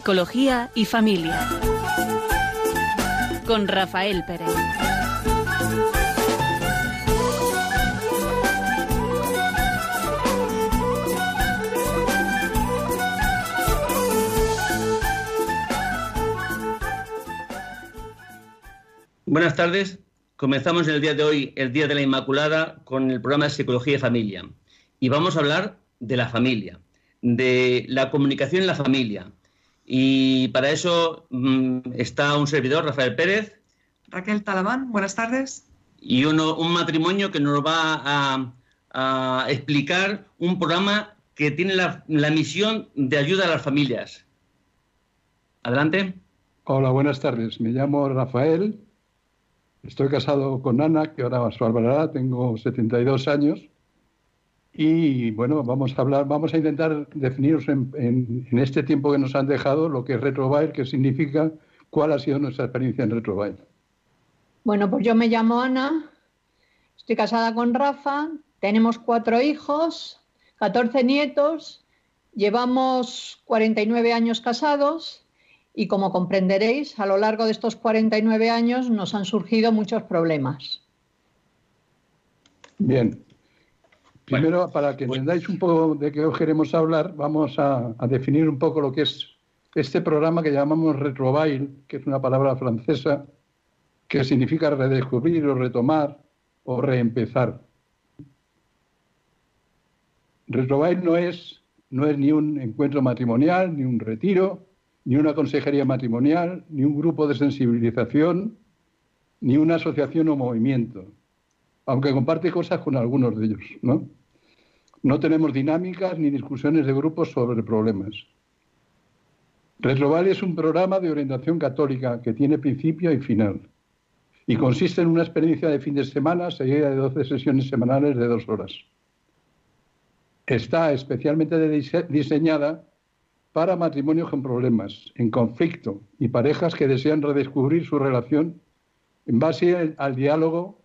Psicología y familia. Con Rafael Pérez. Buenas tardes. Comenzamos el día de hoy, el Día de la Inmaculada, con el programa de Psicología y Familia. Y vamos a hablar de la familia, de la comunicación en la familia, y para eso mm, está un servidor, Rafael Pérez. Raquel Talabán, buenas tardes. Y uno, un matrimonio que nos va a, explicar un programa que tiene la, misión de ayuda a las familias. Adelante. Hola, buenas tardes. Me llamo Rafael. Estoy casado con Ana, que ahora su hablará. Tengo 72 años. Y bueno, vamos a hablar, vamos a intentar definiros en, este tiempo que nos han dejado lo que es Retrobail, qué significa, cuál ha sido nuestra experiencia en Retrobail. Bueno, pues yo me llamo Ana, estoy casada con Rafa, tenemos cuatro hijos, 14 nietos, llevamos 49 años casados y como comprenderéis, a lo largo de estos 49 años nos han surgido muchos problemas. Bien, Primero, para que entendáis un poco de qué os queremos hablar, vamos a, definir un poco lo que es este programa que llamamos retrobail, que es una palabra francesa que significa redescubrir o retomar o reempezar. Retrobail no es, no es ni un encuentro matrimonial, ni un retiro, ni una consejería matrimonial, ni un grupo de sensibilización, ni una asociación o movimiento, aunque comparte cosas con algunos de ellos, ¿no? No tenemos dinámicas ni discusiones de grupos sobre problemas. Retroval es un programa de orientación católica que tiene principio y final y consiste en una experiencia de fin de semana seguida de 12 sesiones semanales de dos horas. Está especialmente diseñada para matrimonios con problemas, en conflicto y parejas que desean redescubrir su relación en base al diálogo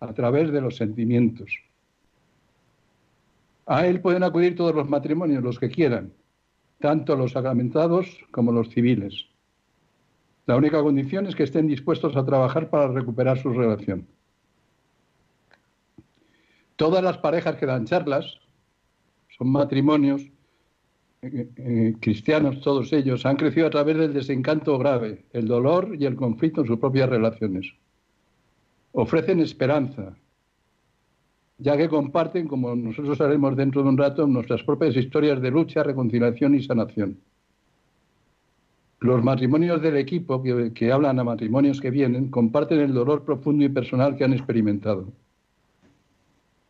a través de los sentimientos. A él pueden acudir todos los matrimonios, los que quieran, tanto los sacramentados como los civiles. La única condición es que estén dispuestos a trabajar para recuperar su relación. Todas las parejas que dan charlas son matrimonios eh, eh, cristianos, todos ellos, han crecido a través del desencanto grave, el dolor y el conflicto en sus propias relaciones. Ofrecen esperanza, ya que comparten, como nosotros haremos dentro de un rato, nuestras propias historias de lucha, reconciliación y sanación. Los matrimonios del equipo, que, hablan a matrimonios que vienen, comparten el dolor profundo y personal que han experimentado.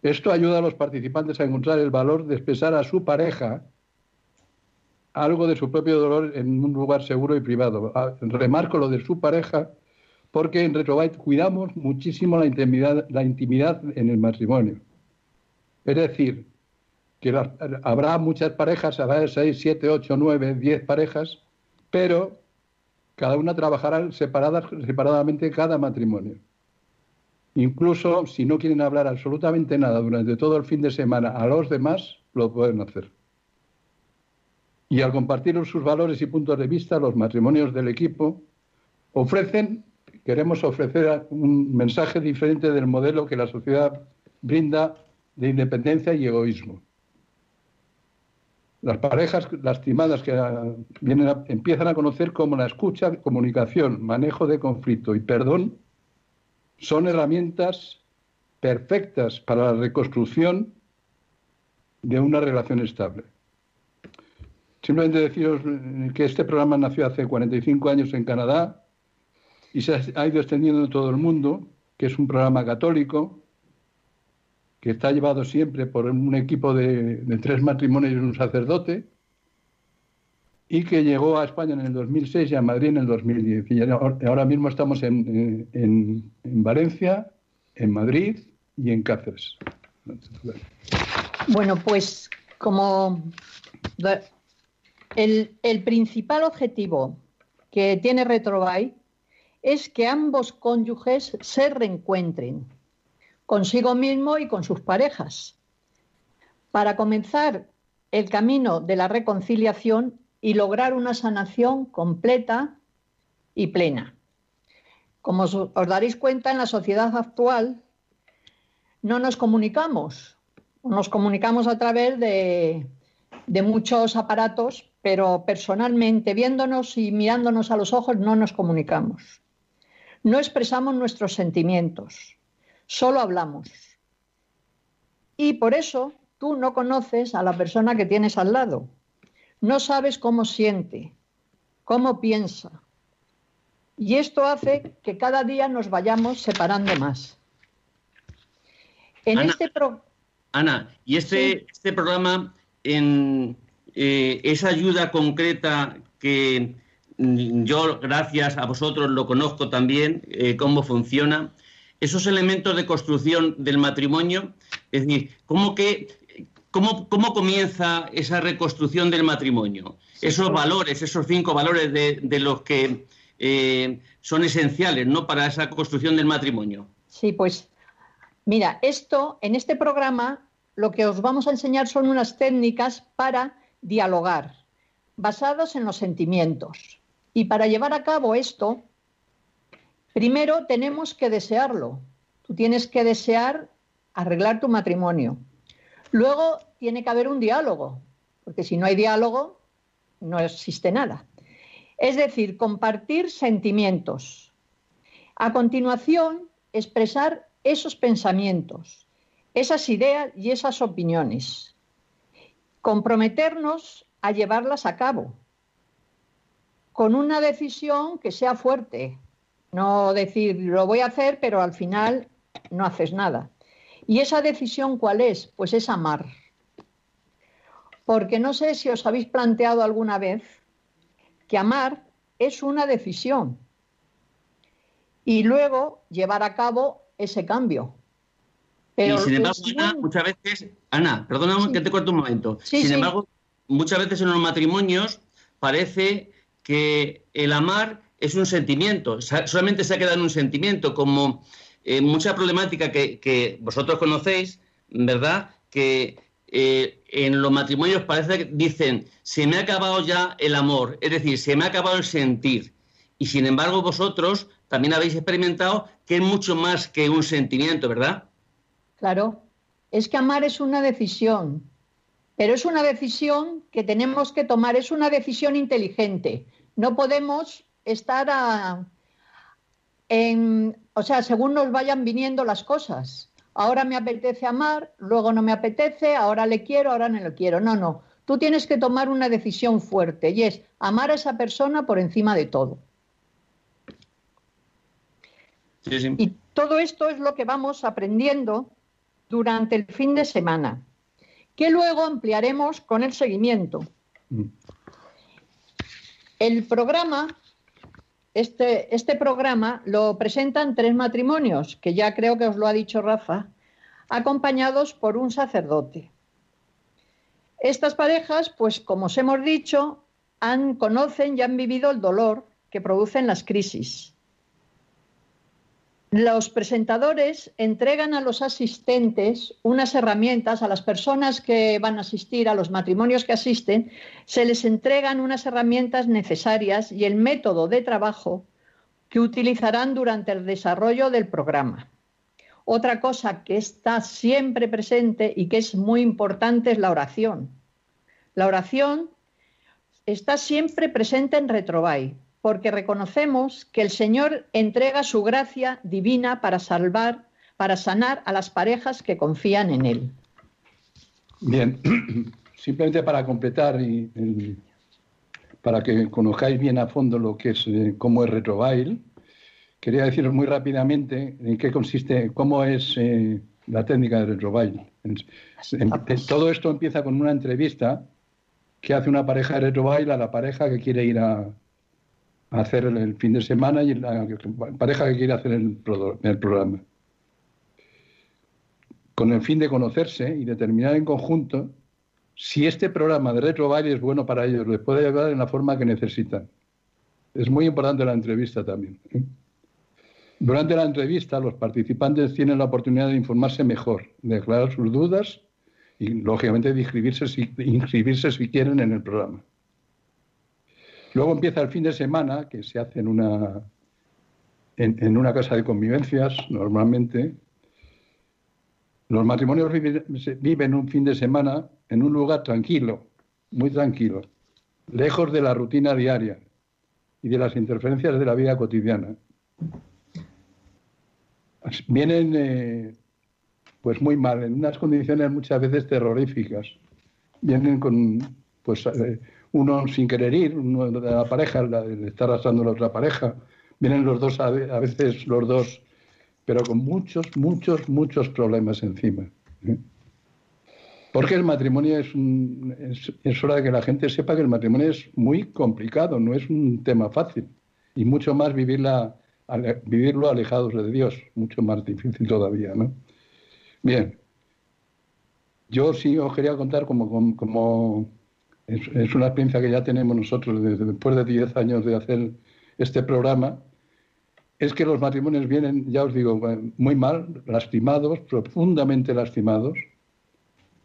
Esto ayuda a los participantes a encontrar el valor de expresar a su pareja algo de su propio dolor en un lugar seguro y privado. Ah, remarco lo de su pareja porque en Retrobyte cuidamos muchísimo la intimidad, la intimidad en el matrimonio. Es decir, que habrá muchas parejas, habrá 6, 7, 8, 9, 10 parejas, pero cada una trabajará separadas, separadamente cada matrimonio. Incluso si no quieren hablar absolutamente nada durante todo el fin de semana a los demás, lo pueden hacer. Y al compartir sus valores y puntos de vista, los matrimonios del equipo ofrecen queremos ofrecer un mensaje diferente del modelo que la sociedad brinda de independencia y egoísmo. Las parejas lastimadas que vienen empiezan a conocer como la escucha, comunicación, manejo de conflicto y perdón son herramientas perfectas para la reconstrucción de una relación estable. Simplemente deciros que este programa nació hace 45 años en Canadá y se ha ido extendiendo en todo el mundo, que es un programa católico, que está llevado siempre por un equipo de, tres matrimonios y un sacerdote, y que llegó a España en el 2006 y a Madrid en el 2010. Y ahora mismo estamos en, Valencia, en Madrid y en Cáceres. Bueno, pues como el, el principal objetivo que tiene Retrobay es que ambos cónyuges se reencuentren consigo mismo y con sus parejas. Para comenzar el camino de la reconciliación y lograr una sanación completa y plena. Como os, daréis cuenta, en la sociedad actual no nos comunicamos, nos comunicamos a través de, de muchos aparatos, pero personalmente, viéndonos y mirándonos a los ojos, no nos comunicamos. No expresamos nuestros sentimientos, solo hablamos. Y por eso tú no conoces a la persona que tienes al lado. No sabes cómo siente, cómo piensa. Y esto hace que cada día nos vayamos separando más. En Ana, este Ana, y este, este programa en eh, esa ayuda concreta que yo, gracias a vosotros, lo conozco también, eh, cómo funciona, esos elementos de construcción del matrimonio, es decir, ¿cómo, que, cómo, cómo comienza esa reconstrucción del matrimonio? Esos valores, esos cinco valores de, los que eh, son esenciales ¿no? para esa construcción del matrimonio. Sí, pues mira, esto en este programa lo que os vamos a enseñar son unas técnicas para dialogar, basadas en los sentimientos. Y para llevar a cabo esto, primero tenemos que desearlo. Tú tienes que desear arreglar tu matrimonio. Luego tiene que haber un diálogo, porque si no hay diálogo, no existe nada. Es decir, compartir sentimientos. A continuación, expresar esos pensamientos, esas ideas y esas opiniones. Comprometernos a llevarlas a cabo con una decisión que sea fuerte. No decir, lo voy a hacer, pero al final no haces nada. ¿Y esa decisión cuál es? Pues es amar. Porque no sé si os habéis planteado alguna vez que amar es una decisión y luego llevar a cabo ese cambio. Pero y sin embargo, Ana, muchas veces, Ana, perdóname que te corto un momento. sin embargo, muchas veces en los matrimonios parece que el amar es un sentimiento, solamente se ha quedado en un sentimiento, como eh, mucha problemática que, vosotros conocéis, ¿verdad? Que eh, en los matrimonios parece que dicen, se me ha acabado ya el amor, es decir, se me ha acabado el sentir. Y sin embargo vosotros también habéis experimentado que es mucho más que un sentimiento, ¿verdad? Claro, es que amar es una decisión, pero es una decisión que tenemos que tomar, es una decisión inteligente. No podemos estar a, en, o sea, según nos vayan viniendo las cosas. Ahora me apetece amar, luego no me apetece, ahora le quiero, ahora no le quiero. No, no. Tú tienes que tomar una decisión fuerte y es amar a esa persona por encima de todo. Y todo esto es lo que vamos aprendiendo durante el fin de semana que luego ampliaremos con el seguimiento. Mm. El programa, este, este programa lo presentan tres matrimonios, que ya creo que os lo ha dicho Rafa, acompañados por un sacerdote. Estas parejas, pues como os hemos dicho, han, conocen y han vivido el dolor que producen las crisis los presentadores entregan a los asistentes unas herramientas, a las personas que van a asistir, a los matrimonios que asisten, se les entregan unas herramientas necesarias y el método de trabajo que utilizarán durante el desarrollo del programa. Otra cosa que está siempre presente y que es muy importante es la oración. La oración está siempre presente en Retrovai, porque reconocemos que el Señor entrega su gracia divina para salvar, para sanar a las parejas que confían en Él. Bien, simplemente para completar y, para que conozcáis bien a fondo lo que es eh, cómo es retrobail, quería deciros muy rápidamente en qué consiste, cómo es eh, la técnica de retrobail. todo esto empieza con una entrevista que hace una pareja de retrobail a la pareja que quiere ir a, hacer el, fin de semana y la pareja que quiere hacer el, programa. Con el fin de conocerse y determinar en conjunto si este programa de retro es bueno para ellos, les puede ayudar en la forma que necesitan. Es muy importante la entrevista también. ¿eh? Durante la entrevista, los participantes tienen la oportunidad de informarse mejor, de aclarar sus dudas y, lógicamente, de inscribirse si, inscribirse si quieren en el programa. Luego empieza el fin de semana, que se hace en una, en, una casa de convivencias, normalmente. Los matrimonios viven, un fin de semana en un lugar tranquilo, muy tranquilo, lejos de la rutina diaria y de las interferencias de la vida cotidiana. Vienen eh, pues muy mal, en unas condiciones muchas veces terroríficas. Vienen con pues eh, uno sin querer ir, uno de la pareja, la, está arrastrando la otra pareja, vienen los dos, a veces los dos, pero con muchos, muchos, muchos problemas encima. ¿eh? Porque el matrimonio es, es, hora de que la gente sepa que el matrimonio es muy complicado, no es un tema fácil. Y mucho más vivirla, vivirlo alejados de Dios, mucho más difícil todavía, ¿no? Bien. Yo sí os quería contar como, como es, una experiencia que ya tenemos nosotros desde después de 10 años de hacer este programa, es que los matrimonios vienen, ya os digo, muy mal, lastimados, profundamente lastimados,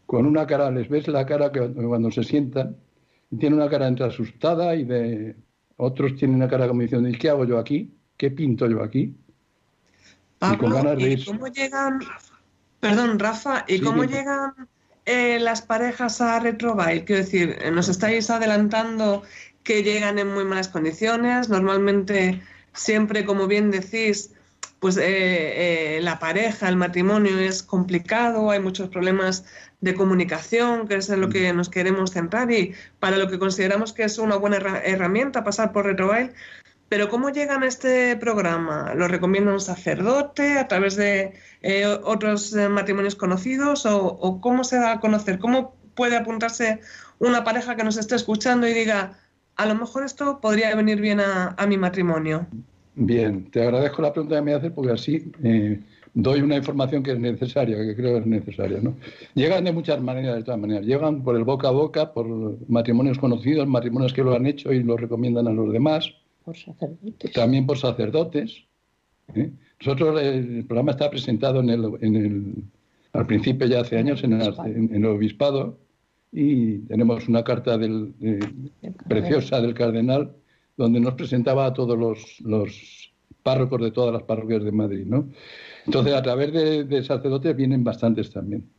con una cara, les ves la cara que cuando se sientan, tiene una cara entre asustada y de otros tienen una cara como diciendo, ¿y qué hago yo aquí? ¿Qué pinto yo aquí? y con ganas de ¿cómo llegan, perdón, Rafa, ¿y cómo llegan eh, las parejas a Retrobail? Quiero decir, eh, nos estáis adelantando que llegan en muy malas condiciones. Normalmente, siempre, como bien decís, pues eh, la pareja, el matrimonio es complicado, hay muchos problemas de comunicación, que es en lo que nos queremos centrar y para lo que consideramos que es una buena herramienta pasar por Retrobail. Pero ¿cómo llegan a este programa? ¿Lo recomienda un sacerdote a través de eh, otros eh, matrimonios conocidos o, cómo se da a conocer? ¿Cómo puede apuntarse una pareja que nos esté escuchando y diga, a lo mejor esto podría venir bien a, mi matrimonio? Bien, te agradezco la pregunta que me haces porque así eh, doy una información que es necesaria, que creo que es necesaria. ¿no? Llegan de muchas maneras, de todas maneras. Llegan por el boca a boca, por matrimonios conocidos, matrimonios que lo han hecho y lo recomiendan a los demás también por sacerdotes. ¿eh? Nosotros, el programa está presentado en el, en el, al principio, ya hace años, en el, en el obispado, y tenemos una carta del, preciosa del cardenal donde nos presentaba a todos los, los, párrocos de todas las parroquias de Madrid. ¿no? Entonces, a través de, de, sacerdotes vienen bastantes también.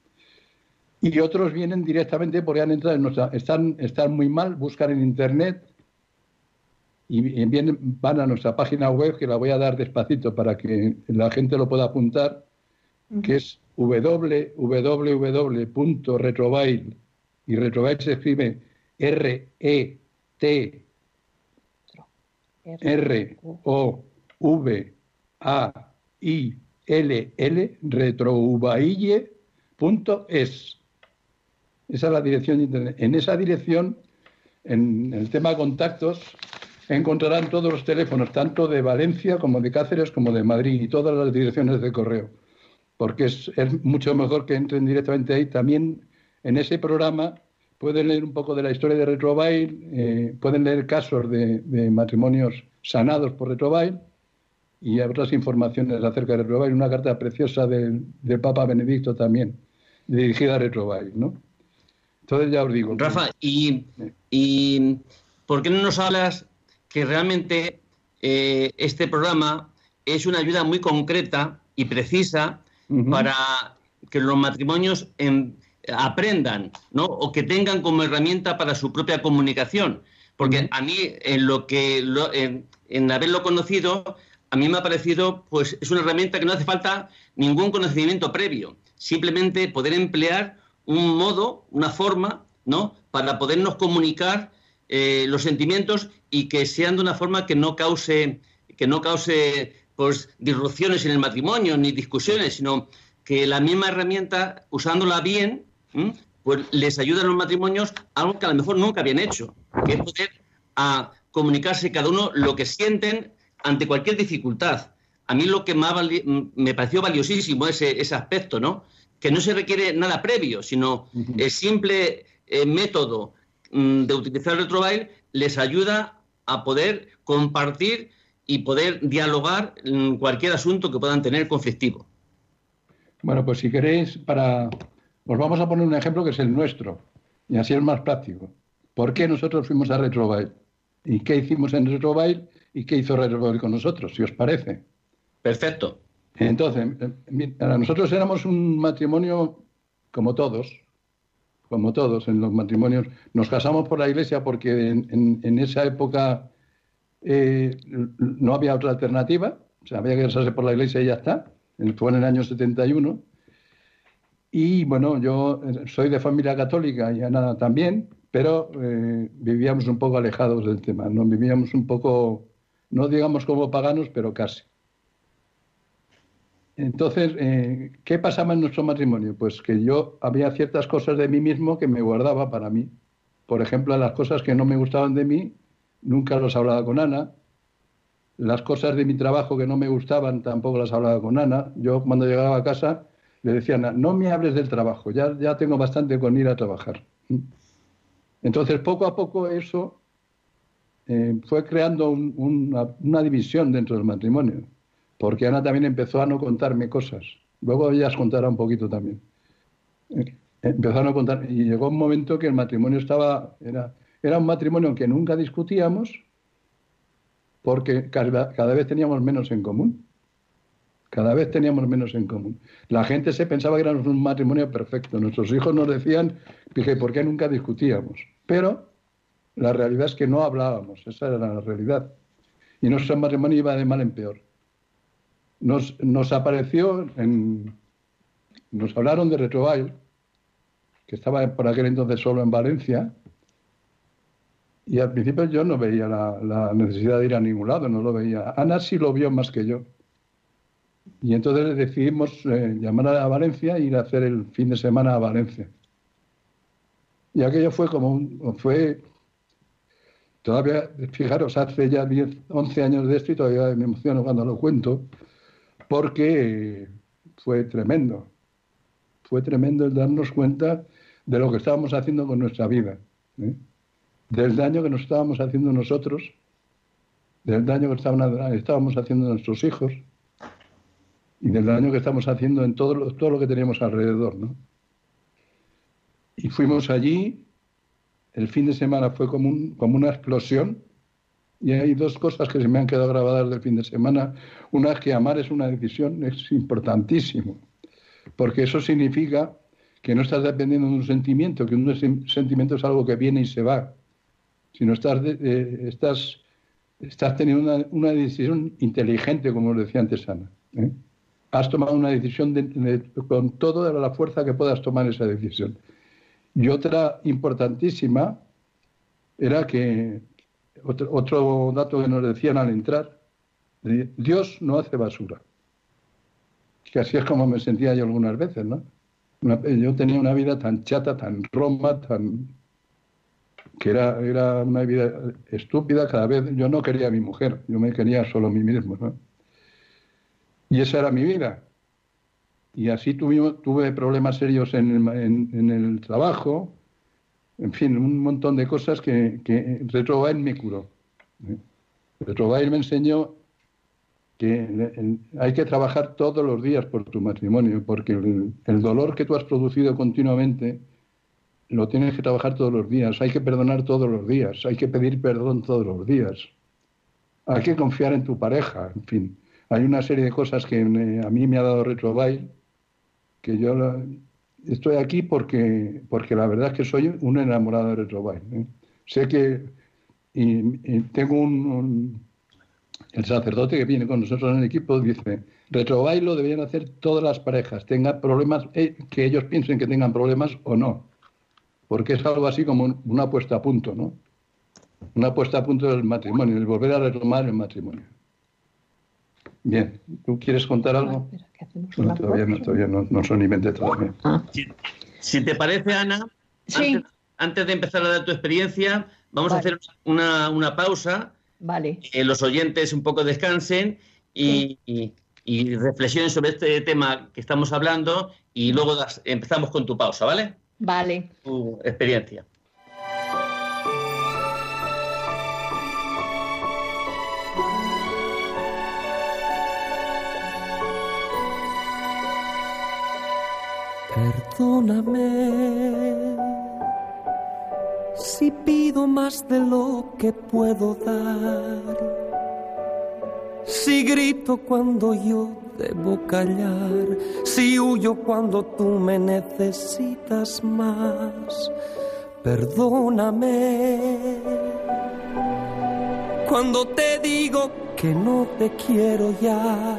Y otros vienen directamente porque han entrado en nuestra, están, están muy mal, buscan en internet y bien van a nuestra página web, que la voy a dar despacito para que la gente lo pueda apuntar, que es www.retrobail, y retrobail se escribe R-E-T R-O-V-A-I-L-L, retrobaille.es. Esa es la dirección de internet. En esa dirección, en el tema de contactos, encontrarán todos los teléfonos, tanto de Valencia como de Cáceres como de Madrid y todas las direcciones de correo, porque es, mucho mejor que entren directamente ahí. También en ese programa pueden leer un poco de la historia de Retrobail, eh, pueden leer casos de, matrimonios sanados por Retrobail y otras informaciones acerca de Retrobail, una carta preciosa del, Papa Benedicto también, dirigida a Retrobail, ¿no? Entonces ya os digo. Rafa, y, y ¿por qué no nos hablas que realmente eh, este programa es una ayuda muy concreta y precisa para que los matrimonios aprendan, ¿no? O que tengan como herramienta para su propia comunicación. Porque a mí, en lo que en, haberlo conocido, a mí me ha parecido, pues, es una herramienta que no hace falta ningún conocimiento previo. Simplemente poder emplear un modo, una forma, ¿no? Para podernos comunicar eh, los sentimientos y que sean de una forma que no cause, que no cause pues, disrupciones en el matrimonio ni discusiones, sino que la misma herramienta, usándola bien, pues les ayuda a los matrimonios algo que a lo mejor nunca habían hecho, que es poder a comunicarse cada uno lo que sienten ante cualquier dificultad. A mí lo que más me pareció valiosísimo ese, ese aspecto, ¿no? Que no se requiere nada previo, sino el simple eh, método de utilizar el retrobail les ayuda a poder compartir y poder dialogar en cualquier asunto que puedan tener conflictivo. Bueno, pues si queréis, para os vamos a poner un ejemplo que es el nuestro, y así es más práctico. ¿Por qué nosotros fuimos a Retrobail? y qué hicimos en Retrobail y qué hizo Retrobail con nosotros, si os parece. Perfecto. Entonces, nosotros éramos un matrimonio como todos, como todos en los matrimonios. Nos casamos por la iglesia porque en, esa época eh, no había otra alternativa, o sea, había que casarse por la iglesia y ya está. Fue en el año 71. Y bueno, yo soy de familia católica y Ana también, pero eh, vivíamos un poco alejados del tema, no vivíamos un poco, no digamos como paganos, pero casi. Entonces, eh, ¿qué pasaba en nuestro matrimonio? Pues que yo había ciertas cosas de mí mismo que me guardaba para mí. Por ejemplo, las cosas que no me gustaban de mí, nunca las hablaba con Ana. Las cosas de mi trabajo que no me gustaban, tampoco las hablaba con Ana. Yo cuando llegaba a casa le decía Ana, no me hables del trabajo, ya, ya tengo bastante con ir a trabajar. Entonces, poco a poco eso eh, fue creando una división dentro del matrimonio porque Ana también empezó a no contarme cosas. Luego ella os contará un poquito también. Empezó a no contar y llegó un momento que el matrimonio estaba, era, era un matrimonio que nunca discutíamos porque cada, cada vez teníamos menos en común. Cada vez teníamos menos en común. La gente se pensaba que éramos un matrimonio perfecto. Nuestros hijos nos decían, dije, ¿por qué nunca discutíamos? Pero la realidad es que no hablábamos, esa era la realidad. Y nuestro matrimonio iba de mal en peor nos, nos apareció, en, nos hablaron de Retrovail, que estaba por aquel entonces solo en Valencia, y al principio yo no veía la, necesidad de ir a ningún lado, no lo veía. Ana sí lo vio más que yo. Y entonces decidimos eh, llamar a Valencia e ir a hacer el fin de semana a Valencia. Y aquello fue como un, fue todavía, fijaros, hace ya 10, 11 años de esto y todavía me emociono cuando lo cuento, porque fue tremendo. Fue tremendo el darnos cuenta de lo que estábamos haciendo con nuestra vida, ¿eh? del daño que nos estábamos haciendo nosotros, del daño que estábamos haciendo a nuestros hijos y del daño que estamos haciendo en todo lo, todo lo que teníamos alrededor. ¿no? Y fuimos allí, el fin de semana fue como, como una explosión, y hay dos cosas que se me han quedado grabadas del fin de semana. Una es que amar es una decisión, es importantísimo, porque eso significa que no estás dependiendo de un sentimiento, que un sentimiento es algo que viene y se va, sino estás, estás, estás teniendo una, decisión inteligente, como decía antes Ana. ¿eh? Has tomado una decisión con toda la fuerza que puedas tomar esa decisión. Y otra importantísima era que otro, dato que nos decían al entrar, Dios no hace basura. Que así es como me sentía yo algunas veces, ¿no? yo tenía una vida tan chata, tan roma, tan que era, era una vida estúpida, cada vez yo no quería a mi mujer, yo me quería solo a mí mismo, ¿no? Y esa era mi vida. Y así tuve problemas serios en, en el trabajo, en fin, un montón de cosas que, que Retrobail me curó. ¿eh? Retrobail me enseñó que hay que trabajar todos los días por tu matrimonio, porque el, dolor que tú has producido continuamente lo tienes que trabajar todos los días, hay que perdonar todos los días, hay que pedir perdón todos los días, hay que confiar en tu pareja, en fin. Hay una serie de cosas que a mí me ha dado Retrobail, que yo estoy aquí porque, porque la verdad es que soy un enamorado de Retrobail. ¿eh? Sé que y, tengo un, El sacerdote que viene con nosotros en el equipo dice, Retrobail lo deberían hacer todas las parejas, tengan problemas, eh, que ellos piensen que tengan problemas o no. Porque es algo así como una puesta a punto, ¿no? Una puesta a punto del matrimonio, el volver a retomar el matrimonio. Bien, ¿tú quieres contar algo? No, todavía no, todavía no, no son ni 20 todavía. Ah. Si, te parece, Ana, antes, de empezar a dar tu experiencia, vamos a hacer una, una, pausa. Vale. Que los oyentes un poco descansen y, y, reflexionen sobre este tema que estamos hablando y luego empezamos con tu pausa, ¿vale? Vale. Tu experiencia. Perdóname. Si pido más de lo que puedo dar, si grito cuando yo debo callar, si huyo cuando tú me necesitas más, perdóname. Cuando te digo que no te quiero ya,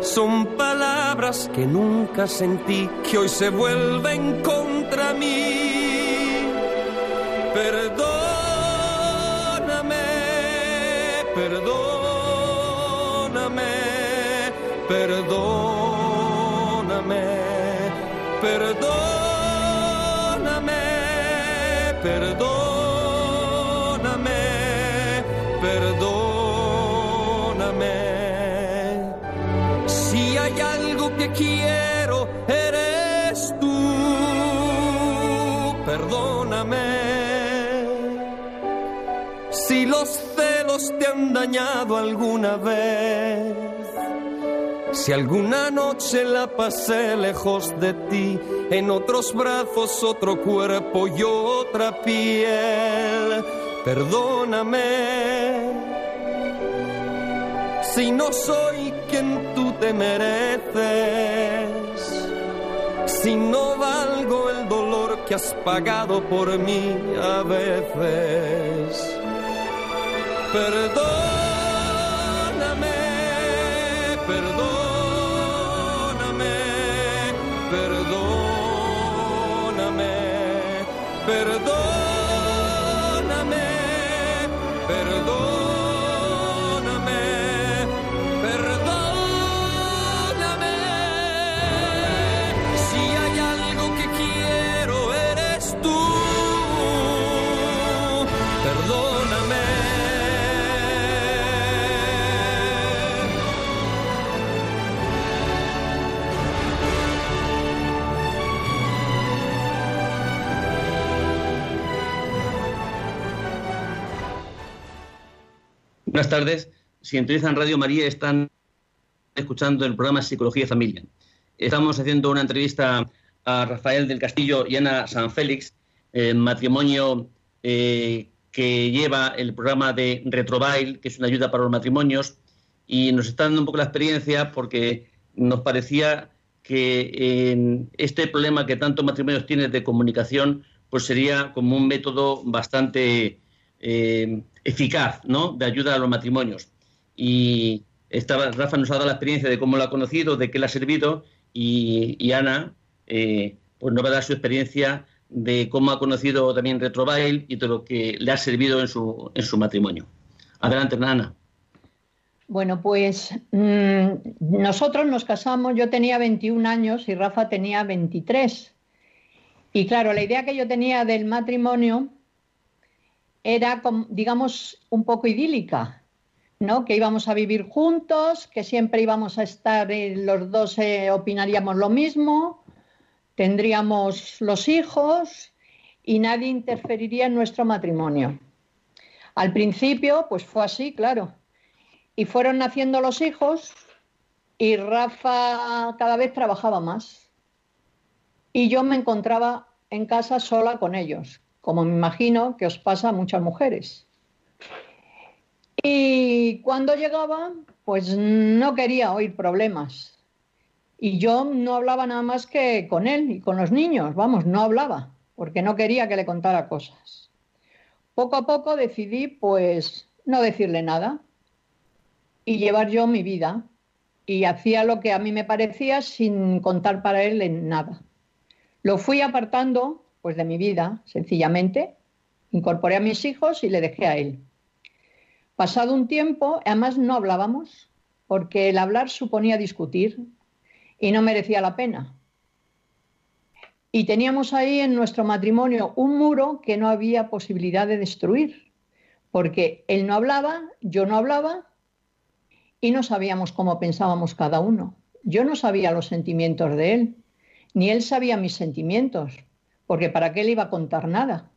son palabras que nunca sentí, que hoy se vuelven contra mí. Perdóname, perdóname, perdóname, perdóname, que quiero, eres tú. Perdóname. Si los celos te han dañado alguna vez. Si alguna noche la pasé lejos de ti, en otros brazos otro cuerpo y otra piel, perdóname si no soy mereces, si no valgo el dolor que has pagado por mí a veces. Perdóname, perdóname, Perdóname. Buenas tardes. Sintonizan Radio María, están escuchando el programa Psicología Familia. Estamos haciendo una entrevista a Rafael del Castillo y Ana San Félix, eh, matrimonio eh, que lleva el programa de Retrobail, que es una ayuda para los matrimonios, y nos está dando un poco la experiencia porque nos parecía que este problema que tantos matrimonios tienen de comunicación, pues sería como un método bastante eh, eficaz, ¿no? De ayuda a los matrimonios. Y esta, Rafa nos ha dado la experiencia de cómo lo ha conocido, de qué le ha servido, y, y Ana eh, pues nos va a dar su experiencia de cómo ha conocido también Retrobail y de lo que le ha servido en su, en su matrimonio. Adelante, Ana. Bueno, pues mm, nosotros nos casamos, yo tenía 21 años y Rafa tenía 23. Y claro, la idea que yo tenía del matrimonio era, digamos, un poco idílica, ¿no? Que íbamos a vivir juntos, que siempre íbamos a estar, eh, los dos eh, opinaríamos lo mismo, tendríamos los hijos y nadie interferiría en nuestro matrimonio. Al principio, pues fue así, claro. Y fueron naciendo los hijos y Rafa cada vez trabajaba más. Y yo me encontraba en casa sola con ellos, como me imagino que os pasa a muchas mujeres. Y cuando llegaba, pues no quería oír problemas. Y yo no hablaba nada más que con él y con los niños, vamos, no hablaba, porque no quería que le contara cosas. Poco a poco decidí, pues, no decirle nada y llevar yo mi vida. Y hacía lo que a mí me parecía sin contar para él en nada. Lo fui apartando, pues, de mi vida, sencillamente. Incorporé a mis hijos y le dejé a él. Pasado un tiempo, además no hablábamos, porque el hablar suponía discutir y no merecía la pena. Y teníamos ahí en nuestro matrimonio un muro que no había posibilidad de destruir, porque él no hablaba, yo no hablaba y no sabíamos cómo pensábamos cada uno. Yo no sabía los sentimientos de él, ni él sabía mis sentimientos, porque ¿para qué le iba a contar nada?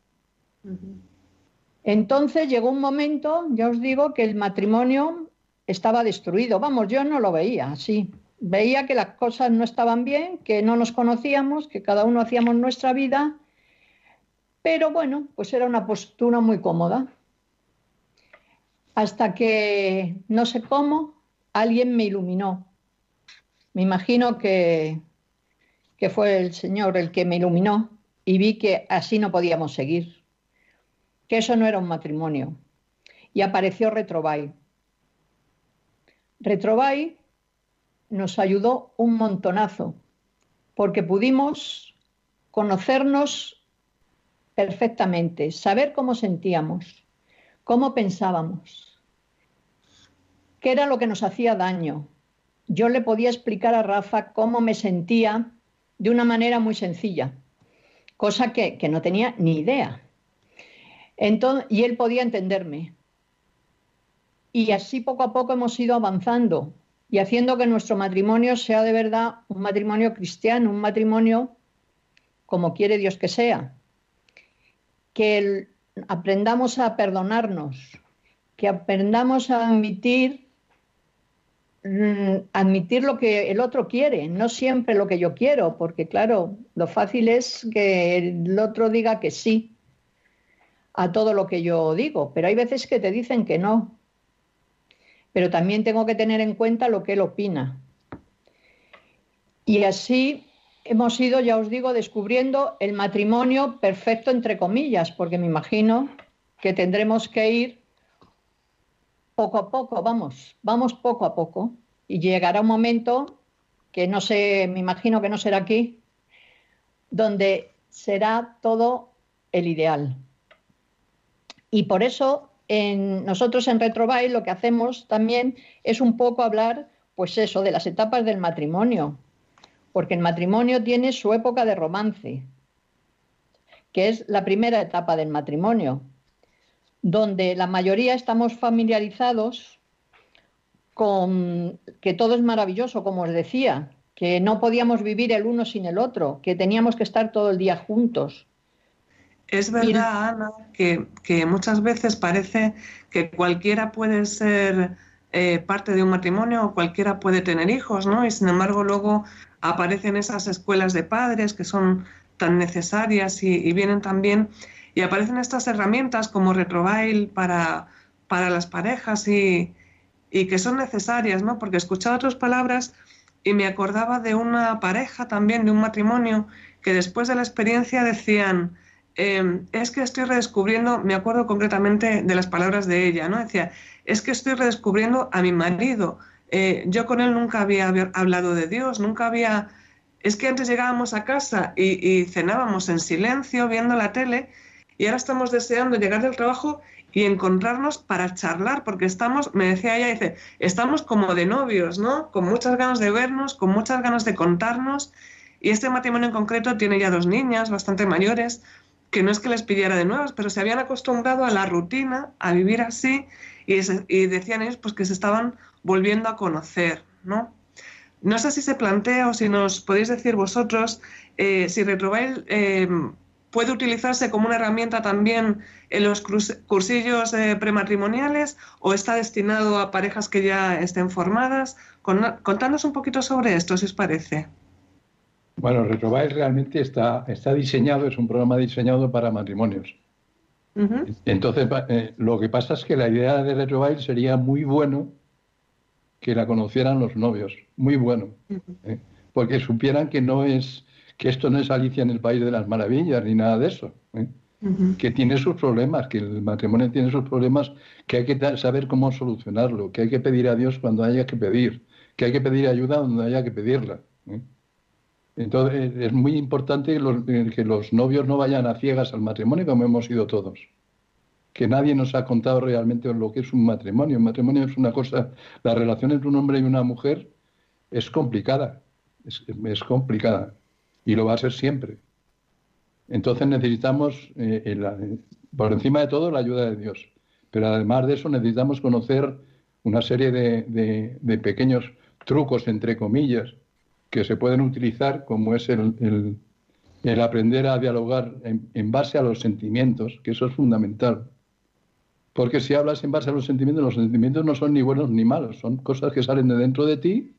Entonces llegó un momento, ya os digo, que el matrimonio estaba destruido. Vamos, yo no lo veía así. Veía que las cosas no estaban bien, que no nos conocíamos, que cada uno hacíamos nuestra vida Pero bueno, pues era una postura muy cómoda. Hasta que, no sé cómo, alguien me iluminó. Me imagino que, que fue el Señor el que me iluminó y vi que así no podíamos seguir, que eso no era un matrimonio. Y apareció Retrobay. Retrobay nos ayudó un montonazo, porque pudimos conocernos perfectamente, saber cómo sentíamos, cómo pensábamos, qué era lo que nos hacía daño. Yo le podía explicar a Rafa cómo me sentía de una manera muy sencilla, cosa que, no tenía ni idea. Entonces, y él podía entenderme. Y así poco a poco hemos ido avanzando y haciendo que nuestro matrimonio sea de verdad un matrimonio cristiano, un matrimonio como quiere Dios que sea que aprendamos a perdonarnos, que aprendamos a admitir, mm, admitir lo que el otro quiere, no siempre lo que yo quiero, porque claro, lo fácil es que el otro diga que sí a todo lo que yo digo, pero hay veces que te dicen que no. Pero también tengo que tener en cuenta lo que él opina. Y así hemos ido, ya os digo, descubriendo el matrimonio perfecto, entre comillas, porque me imagino que tendremos que ir poco a poco, vamos, vamos poco a poco. Y llegará un momento que no sé, me imagino que no será aquí, donde será todo el ideal. Y por eso en, nosotros en Retrobail lo que hacemos también es un poco hablar, pues eso, de las etapas del matrimonio, porque el matrimonio tiene su época de romance, que es la primera etapa del matrimonio, donde la mayoría estamos familiarizados con que todo es maravilloso, como os decía, que no podíamos vivir el uno sin el otro, que teníamos que estar todo el día juntos. Es verdad, Ana, que, muchas veces parece que cualquiera puede ser eh, parte de un matrimonio o cualquiera puede tener hijos, ¿no? Y sin embargo luego aparecen esas escuelas de padres que son tan necesarias y, vienen también, y aparecen estas herramientas como Retrobail para, para las parejas y, que son necesarias, ¿no? Porque escuchaba otras palabras y me acordaba de una pareja también, de un matrimonio, que después de la experiencia decían, em, es que estoy redescubriendo, me acuerdo concretamente de las palabras de ella, ¿no? Decía, es que estoy redescubriendo a mi marido, eh, yo con él nunca había hablado de Dios, nunca había... Es que antes llegábamos a casa y, cenábamos en silencio viendo la tele y ahora estamos deseando llegar del trabajo y encontrarnos para charlar, porque estamos, me decía ella, dice, estamos como de novios, ¿no? Con muchas ganas de vernos, con muchas ganas de contarnos. Y este matrimonio en concreto tiene ya dos niñas bastante mayores, que no es que les pidiera de nuevas, pero se habían acostumbrado a la rutina, a vivir así, y, decían ellos pues que se estaban volviendo a conocer, ¿no? No sé si se plantea o si nos podéis decir vosotros eh, si Retrobail eh, puede utilizarse como una herramienta también en los cursillos eh, prematrimoniales o está destinado a parejas que ya estén formadas. contadnos un poquito sobre esto, si os parece. Bueno, Retrobail realmente está, está diseñado, es un programa diseñado para matrimonios. Entonces, lo que pasa es que la idea de Retrobail sería muy bueno que la conocieran los novios. Muy bueno. ¿eh? Porque supieran que no es que esto no es Alicia en el País de las Maravillas ni nada de eso. ¿eh? Que tiene sus problemas, que el matrimonio tiene sus problemas, que hay que saber cómo solucionarlo, que hay que pedir a Dios cuando haya que pedir, que hay que pedir ayuda donde haya que pedirla. ¿Eh? Entonces es muy importante que los novios no vayan a ciegas al matrimonio como hemos ido todos que nadie nos ha contado realmente lo que es un matrimonio. Un matrimonio es una cosa, la relación entre un hombre y una mujer es complicada, es, complicada y lo va a ser siempre. Entonces necesitamos, eh, por encima de todo, la ayuda de Dios. Pero además de eso necesitamos conocer una serie de, pequeños trucos, entre comillas, que se pueden utilizar, como es el, aprender a dialogar en, base a los sentimientos, que eso es fundamental. Porque si hablas en base a los sentimientos, los sentimientos no son ni buenos ni malos, son cosas que salen de dentro de ti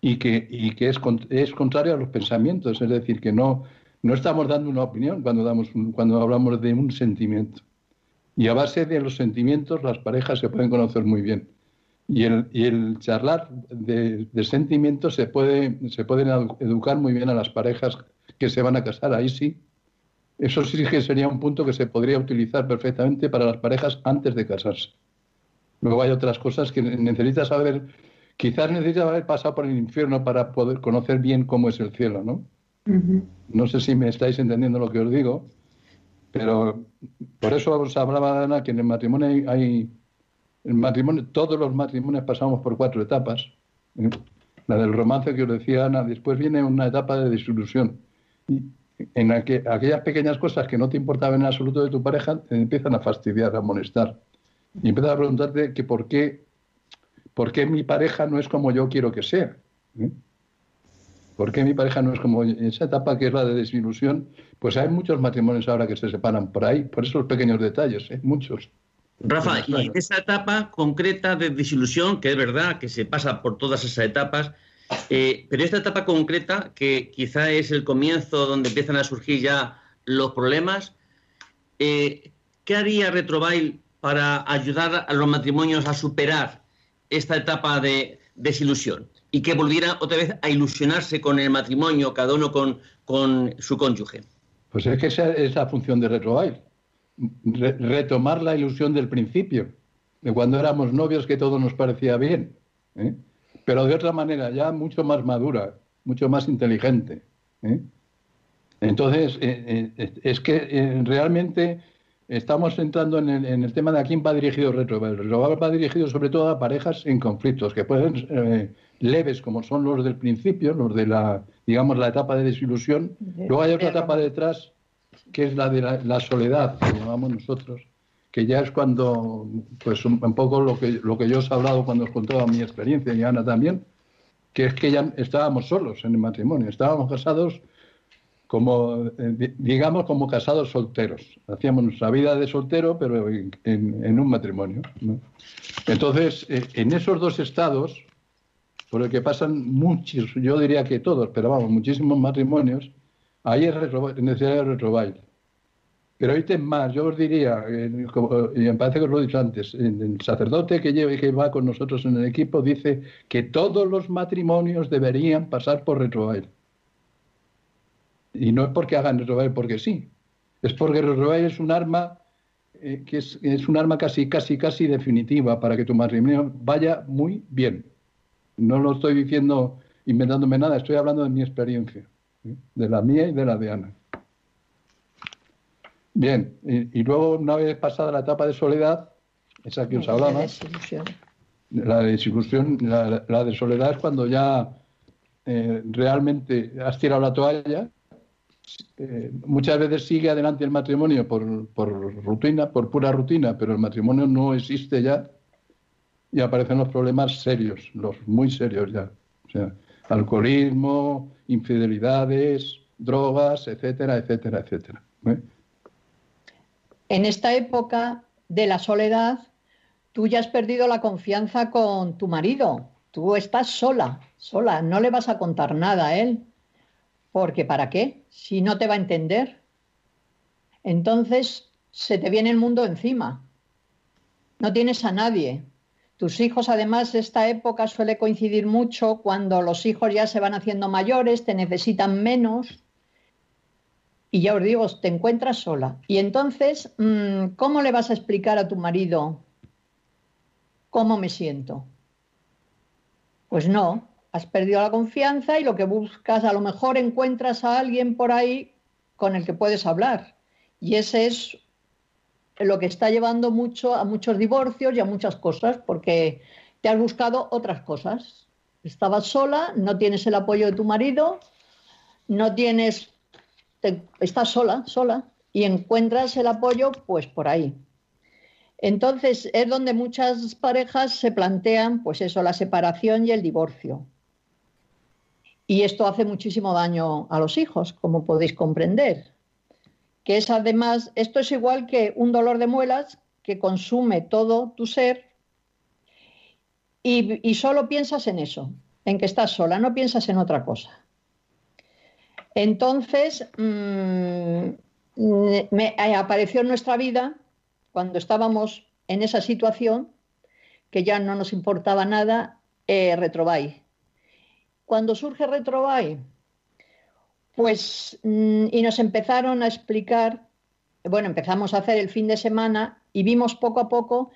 y que, que es, es contrario a los pensamientos. Es decir, que no, No estamos dando una opinión cuando, damos cuando hablamos de un sentimiento. Y a base de los sentimientos las parejas se pueden conocer muy bien. Y el, y el charlar de, sentimientos se, puede, se pueden educar muy bien a las parejas que se van a casar. Ahí sí. Eso sí que sería un punto que se podría utilizar perfectamente para las parejas antes de casarse. Luego hay otras cosas que necesitas saber, quizás necesitas haber pasado por el infierno para poder conocer bien cómo es el cielo, ¿no? No sé si me estáis entendiendo lo que os digo, pero por eso os hablaba, Ana, que en el matrimonio hay, el matrimonio, todos los matrimonios pasamos por cuatro etapas. ¿eh? La del romance que os decía Ana, después viene una etapa de disolución. Y en aquellas pequeñas cosas que no te importaban en absoluto de tu pareja, te empiezan a fastidiar, a molestar. Y empiezas a preguntarte que por qué, por qué mi pareja no es como yo quiero que sea. ¿eh? ¿Por qué mi pareja no es como esa etapa que es la de desilusión? Pues hay muchos matrimonios ahora que se separan por ahí, por esos pequeños detalles, ¿eh? muchos. Rafa, y en esa etapa concreta de desilusión, que es verdad que se pasa por todas esas etapas, eh, pero esta etapa concreta, que quizá es el comienzo donde empiezan a surgir ya los problemas, eh, ¿qué haría Retrobail para ayudar a los matrimonios a superar esta etapa de desilusión? y que volviera otra vez a ilusionarse con el matrimonio, cada uno con, con su cónyuge. Pues es que esa es la función de Retrobail, retomar la ilusión del principio, de cuando éramos novios que todo nos parecía bien, ¿eh? pero de otra manera, ya mucho más madura, mucho más inteligente. ¿eh? Entonces, eh, es que realmente estamos entrando en el, tema de a quién va dirigido Retrobail. Retrobail va dirigido sobre todo a parejas en conflictos, que pueden leves como son los del principio, los de la, digamos, la etapa de desilusión. Luego hay otra etapa detrás, que es la de la, soledad, que llamamos nosotros, que ya es cuando, pues un, poco lo que, lo que yo os he hablado cuando os contaba mi experiencia, y Ana también, que es que ya estábamos solos en el matrimonio, estábamos casados como, eh, digamos, como casados solteros. Hacíamos nuestra vida de soltero, pero en, un matrimonio. Entonces, eh, en esos dos estados, por el que pasan muchos, yo diría que todos, pero vamos, muchísimos matrimonios, ahí es necesario retrobail. Pero ítem más, yo os diría, y me parece que os lo he dicho antes, el sacerdote que, lleva, que va con nosotros en el equipo dice que todos los matrimonios deberían pasar por retrobail. Y no es porque hagan retrobail porque sí, es porque retrobail es un arma eh, que es, es un arma casi, casi, casi definitiva para que tu matrimonio vaya muy bien. No lo estoy diciendo inventándome nada, estoy hablando de mi experiencia, de la mía y de la de Ana. Bien, y, luego una vez pasada la etapa de soledad, esa que os hablaba, la desilusión, la, la de soledad es cuando ya eh, realmente has tirado la toalla. Eh, muchas veces sigue adelante el matrimonio por, por rutina, por pura rutina, pero el matrimonio no existe ya y aparecen los problemas serios, los muy serios ya. O sea, alcoholismo, infidelidades, drogas, etcétera, etcétera, etcétera. ¿eh? En esta época de la soledad, tú ya has perdido la confianza con tu marido. Tú estás sola, sola, no le vas a contar nada a él. Porque ¿para qué? Si no te va a entender. Entonces se te viene el mundo encima. No tienes a nadie. Tus hijos, además, esta época suele coincidir mucho cuando los hijos ya se van haciendo mayores, te necesitan menos. Y ya os digo, te encuentras sola. Y entonces, mm, ¿cómo le vas a explicar a tu marido cómo me siento? Pues no, has perdido la confianza y lo que buscas, a lo mejor encuentras a alguien por ahí con el que puedes hablar. Y ese es lo que está llevando mucho a muchos divorcios y a muchas cosas, porque te has buscado otras cosas. Estabas sola, no tienes el apoyo de tu marido, no tienes, estás sola, sola, y encuentras el apoyo pues por ahí. Entonces es donde muchas parejas se plantean pues eso, la separación y el divorcio. Y esto hace muchísimo daño a los hijos, como podéis comprender que es además, esto es igual que un dolor de muelas que consume todo tu ser y, solo piensas en eso, en que estás sola, no piensas en otra cosa. Entonces, mm, me apareció en nuestra vida, cuando estábamos en esa situación, que ya no nos importaba nada, eh. Cuando surge Retrobay, pues, mm, y nos empezaron a explicar, bueno, empezamos a hacer el fin de semana y vimos poco a poco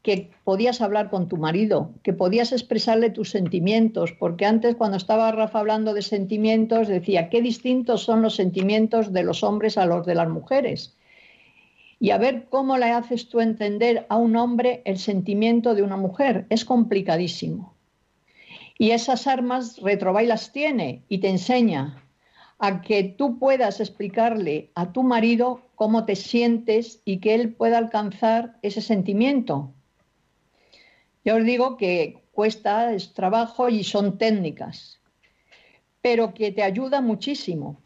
que podías hablar con tu marido, que podías expresarle tus sentimientos, porque antes cuando estaba Rafa hablando de sentimientos decía, qué distintos son los sentimientos de los hombres a los de las mujeres. Y a ver cómo le haces tú entender a un hombre el sentimiento de una mujer. Es complicadísimo. Y esas armas Retrobay las tiene y te enseña a que tú puedas explicarle a tu marido cómo te sientes y que él pueda alcanzar ese sentimiento. Yo os digo que cuesta, es trabajo y son técnicas, pero que te ayuda muchísimo,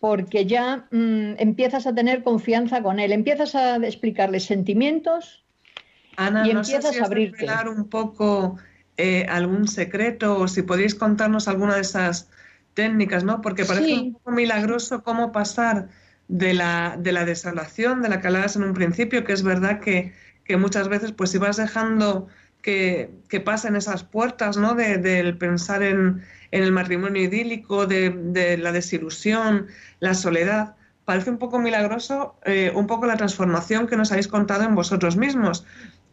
porque ya mm, empiezas a tener confianza con él, empiezas a explicarle sentimientos Ana, y empiezas a abrirte. un poco eh, algún secreto o si podéis contarnos alguna de esas técnicas, ¿no? Porque parece un poco milagroso cómo pasar de la, de la desalación, de la que hablabas en un principio, que es verdad que, que muchas veces pues si vas dejando que, que pasen esas puertas, ¿no? Del pensar en, el matrimonio idílico, de, la desilusión, la soledad. Parece un poco milagroso, eh, un poco la transformación que nos habéis contado en vosotros mismos.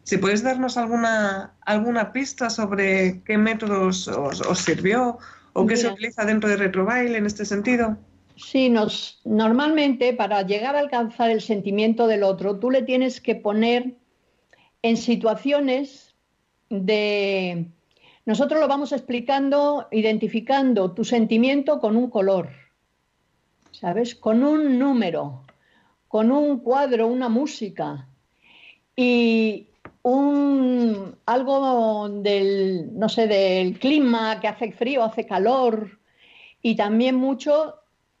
Si podéis darnos alguna, alguna pista sobre qué métodos os, sirvió o qué se utiliza dentro de Retrobail en este sentido. Sí, nos, normalmente para llegar a alcanzar el sentimiento del otro, tú le tienes que poner en situaciones de... Nosotros lo vamos explicando, identificando tu sentimiento con un color, ¿sabes? Con un número, con un cuadro, una música y un algo del, no sé, del clima que hace frío, hace calor y también mucho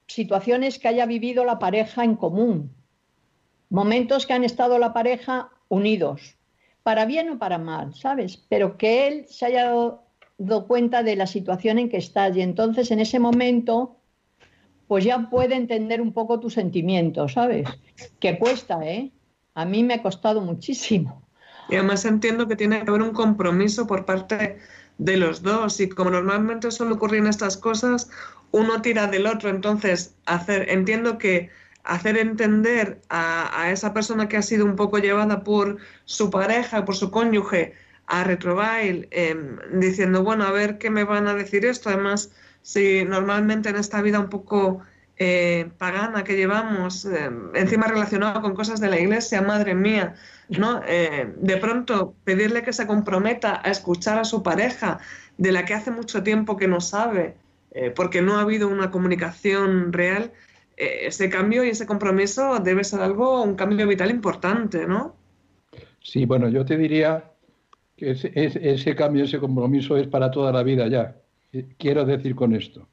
situaciones que haya vivido la pareja en común, momentos que han estado la pareja unidos para bien o para mal, ¿sabes? Pero que él se haya dado cuenta de la situación en que está y entonces en ese momento pues ya puede entender un poco tus sentimientos, ¿sabes? Que cuesta, ¿eh? A mí me ha costado muchísimo. Y además entiendo que tiene que haber un compromiso por parte de los dos y como normalmente suele ocurrir en estas cosas, uno tira del otro, entonces hacer entiendo que hacer entender a, esa persona que ha sido un poco llevada por su pareja, por su cónyuge, a Retrobail, em, diciendo, bueno, a ver qué me van a decir esto. Además, si normalmente en esta vida un poco eh, pagana que llevamos, em, encima relacionado con cosas de la iglesia, madre mía, ¿no? Eh, de pronto pedirle que se comprometa a escuchar a su pareja, de la que hace mucho tiempo que no sabe, eh, porque no ha habido una comunicación real, eh, ese cambio y ese compromiso debe ser algo, un cambio vital importante, ¿no? Sí, bueno, yo te diría que ese, ese cambio, ese compromiso es para toda la vida ya. Eh, quiero decir con esto,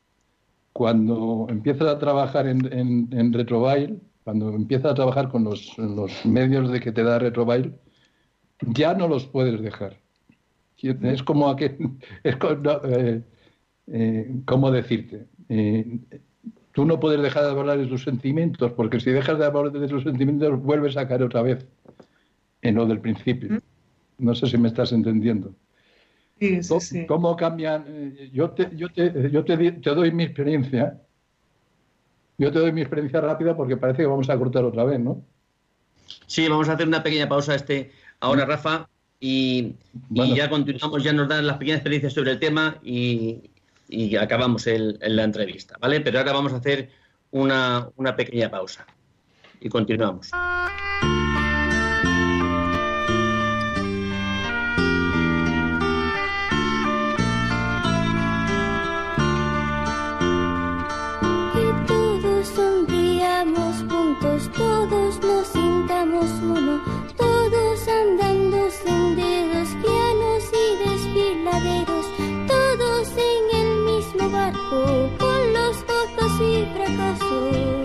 cuando empiezas a trabajar en, en, en cuando empiezas a trabajar con los, medios de que te da Retrobail, ya no los puedes dejar. Es como aquel, es como, eh, decirte, Tú no puedes dejar de hablar de tus sentimientos, porque si dejas de hablar de tus sentimientos, vuelves a caer otra vez en lo del principio. No sé si me estás entendiendo. Sí, sí, ¿Cómo, cambian? Eh, yo, te, yo, te, yo te, doy mi experiencia. Yo te doy mi experiencia rápida porque parece que vamos a cortar otra vez, ¿no? Sí, vamos a hacer una pequeña pausa este ahora, Rafa, y, ya continuamos, ya nos dan las pequeñas experiencias sobre el tema y, y acabamos el, la entrevista, ¿vale? Pero ahora vamos a hacer una, una pequeña pausa y continuamos. Todos nos sintamos uno, todos andando senderos llanos y desfiladeros, todos en con los gozos y fracasos.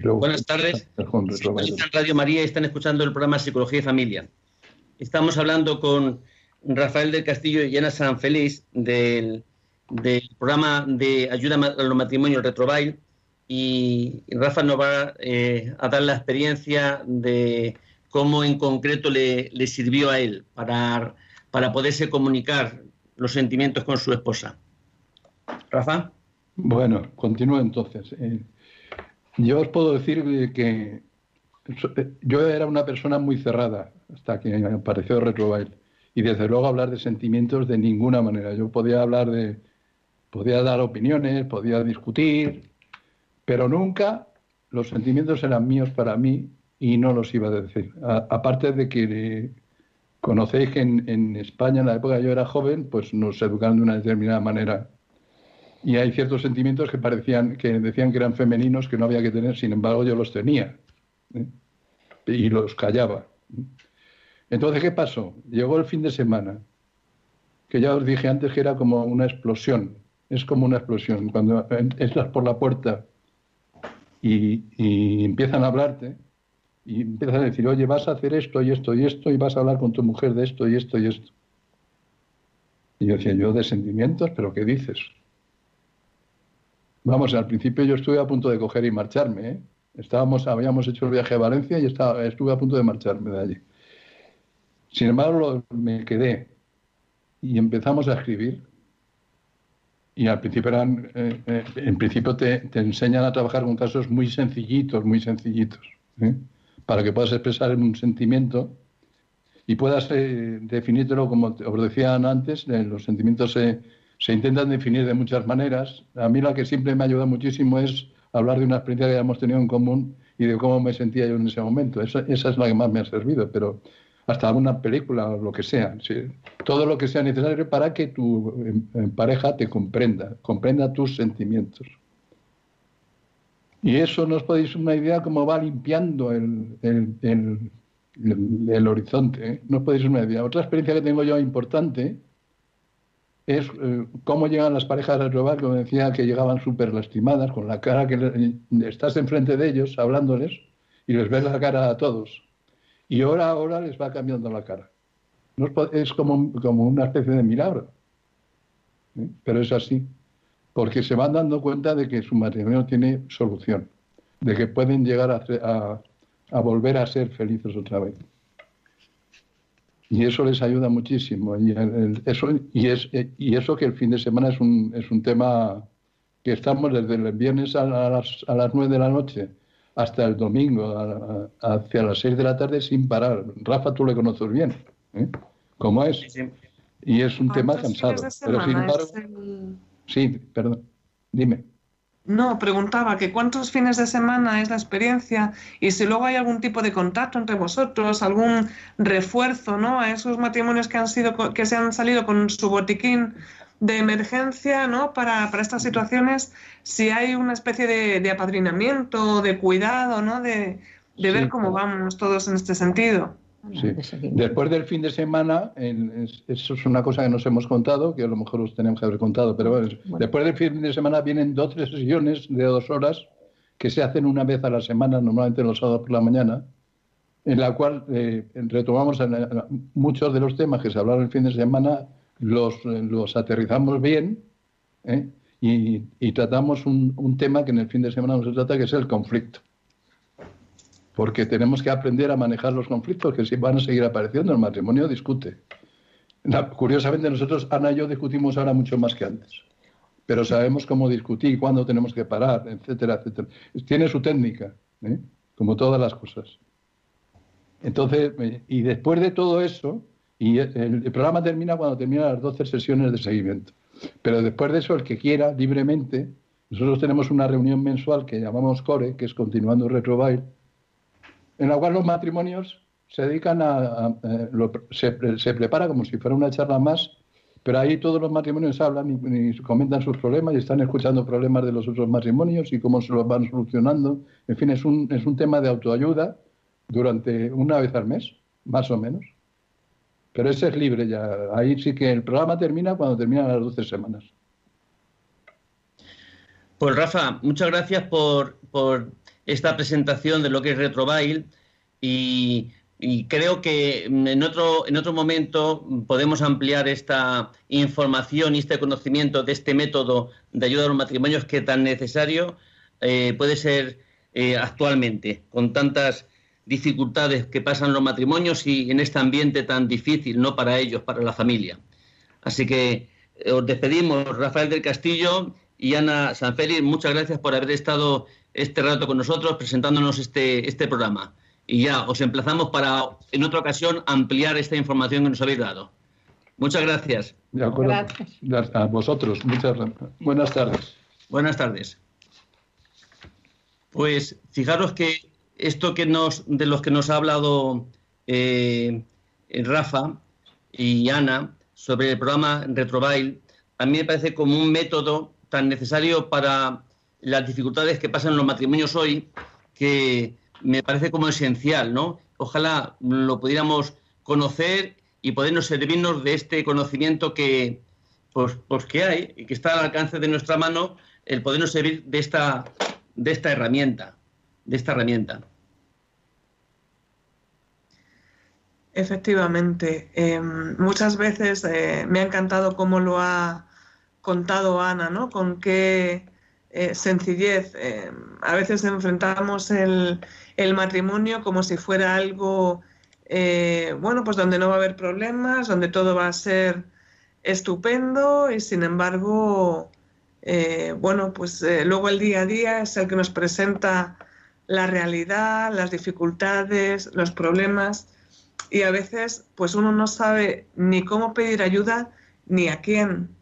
Luego Buenas tardes. En Radio María están escuchando el programa Psicología y Familia. Estamos hablando con Rafael del Castillo y Ana San Feliz del, programa de ayuda a los matrimonios Retrobail y Rafa nos va eh, a dar la experiencia de cómo en concreto le, sirvió a él para, para poderse comunicar los sentimientos con su esposa. Rafa. Bueno, continúo entonces. Eh, yo os puedo decir que yo era una persona muy cerrada hasta que apareció Retrobail. Y desde luego hablar de sentimientos de ninguna manera. Yo podía hablar de, podía dar opiniones, podía discutir, pero nunca los sentimientos eran míos para mí y no los iba a decir. aparte de que conocéis que en, en, España, en la época que yo era joven, pues nos educaron de una determinada manera y hay ciertos sentimientos que parecían que decían que eran femeninos que no había que tener, sin embargo yo los tenía ¿eh? y los callaba. Entonces, ¿qué pasó? Llegó el fin de semana, que ya os dije antes que era como una explosión, es como una explosión. Cuando entras por la puerta y, y empiezan a hablarte y empiezan a decir, oye, vas a hacer esto y esto y esto y vas a hablar con tu mujer de esto y esto y esto. Y yo decía, yo de sentimientos, pero ¿qué dices? Vamos, al principio yo estuve a punto de coger y marcharme. ¿eh? Estábamos, habíamos hecho el viaje a Valencia y estaba, estuve a punto de marcharme de allí. Sin embargo, me quedé y empezamos a escribir. Y al principio eran, eh, eh, en principio te, enseñan a trabajar con casos muy sencillitos, muy sencillitos, para que puedas expresar un sentimiento y puedas definírtelo como os decían antes, los sentimientos se se intentan definir de muchas maneras. A mí la que siempre me ayuda muchísimo es hablar de una experiencia que hemos tenido en común y de cómo me sentía yo en ese momento. Esa, esa es la que más me ha servido, pero hasta alguna película o lo que sea. Todo lo que sea necesario para que tu pareja te comprenda, comprenda tus sentimientos. Y eso nos podéis una idea cómo va limpiando el, el, el, horizonte. ¿eh? No podéis una idea. Otra experiencia que tengo yo importante es eh, cómo llegan las parejas a robar, como decía, que llegaban súper lastimadas, con la cara que estás enfrente de ellos hablándoles y les ves la cara a todos. Y hora a hora les va cambiando la cara. es, como, como, una especie de milagro. ¿eh? Pero es así. Porque se van dando cuenta de que su matrimonio tiene solución. De que pueden llegar a volver a ser felices otra vez y eso les ayuda muchísimo. Y, eso, y, es, y eso que el fin de semana es un, es un tema que estamos desde el viernes a las, a las 9 de la noche hasta el domingo, hacia las 6 de la tarde sin parar. Rafa, tú le conoces bien, ¿eh? ¿Cómo es? Y es un tema cansado. Pero sin embargo... Sí, perdón, dime. No, preguntaba que cuántos fines de semana es la experiencia y si luego hay algún tipo de contacto entre vosotros, algún refuerzo, ¿no? A esos matrimonios que han sido que se han salido con su botiquín de emergencia, ¿no? Para, para estas situaciones, si hay una especie de, de apadrinamiento, de cuidado, ¿no? De, de ver cómo vamos todos en este sentido. Sí. Después del fin de semana, eso es una cosa que nos hemos contado, que a lo mejor os tenemos que haber contado, pero bueno, después del fin de semana vienen dos tres sesiones de dos horas que se hacen una vez a la semana, normalmente los sábados por la mañana, en la cual eh, retomamos muchos de los temas que se hablaron el fin de semana, los, los aterrizamos bien ¿eh? y, tratamos un, un tema que en el fin de semana no se trata, que es el conflicto porque tenemos que aprender a manejar los conflictos que si van a seguir apareciendo. El matrimonio discute. curiosamente, nosotros, Ana y yo, discutimos ahora mucho más que antes. Pero sabemos cómo discutir, cuándo tenemos que parar, etcétera, etcétera. Tiene su técnica, ¿eh? como todas las cosas. Entonces, eh, y después de todo eso, y el, programa termina cuando terminan las 12 sesiones de seguimiento. Pero después de eso, el que quiera, libremente, nosotros tenemos una reunión mensual que llamamos CORE, que es Continuando Retrobail, en la cual los matrimonios se dedican a, se, prepara como si fuera una charla más, pero ahí todos los matrimonios hablan y, comentan sus problemas y están escuchando problemas de los otros matrimonios y cómo se los van solucionando. En fin, es un, es un tema de autoayuda durante una vez al mes, más o menos. Pero ese es libre ya. Ahí sí que el programa termina cuando terminan las 12 semanas. Pues Rafa, muchas gracias por, esta presentación de lo que es Retrobail y, y, creo que en otro, en otro momento podemos ampliar esta información y este conocimiento de este método de ayuda a los matrimonios que tan necesario eh, puede ser eh, actualmente, con tantas dificultades que pasan los matrimonios y en este ambiente tan difícil, no para ellos, para la familia. Así que eh, os despedimos, Rafael del Castillo y Ana Sanfeli, muchas gracias por haber estado este rato con nosotros presentándonos este, este programa. Y ya os emplazamos para en otra ocasión ampliar esta información que nos habéis dado. Muchas gracias. De acuerdo. Gracias. A vosotros. Muchas gracias. Buenas tardes. Buenas tardes. Pues fijaros que esto que nos, de los que nos ha hablado eh, Rafa y Ana sobre el programa Retrobail, a mí me parece como un método tan necesario para las dificultades que pasan los matrimonios hoy, que me parece como esencial, ¿no? Ojalá lo pudiéramos conocer y podernos servirnos de este conocimiento que, pues, pues que hay y que está al alcance de nuestra mano, el podernos servir de esta, de esta herramienta, de esta herramienta. Efectivamente, em, muchas veces eh, me ha encantado cómo lo ha contado Ana, ¿no? Con qué eh, sencillez. Em, a veces enfrentamos el, matrimonio como si fuera algo, eh, bueno, pues donde no va a haber problemas, donde todo va a ser estupendo y sin embargo, bueno, pues luego el día a día es el que nos presenta la realidad, las dificultades, los problemas y a veces pues uno no sabe ni cómo pedir ayuda ni a quién.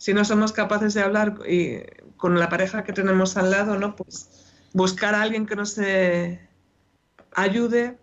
Si no somos capaces de hablar y, con la pareja que tenemos al lado, ¿no? Pues buscar a alguien que nos eh, ayude,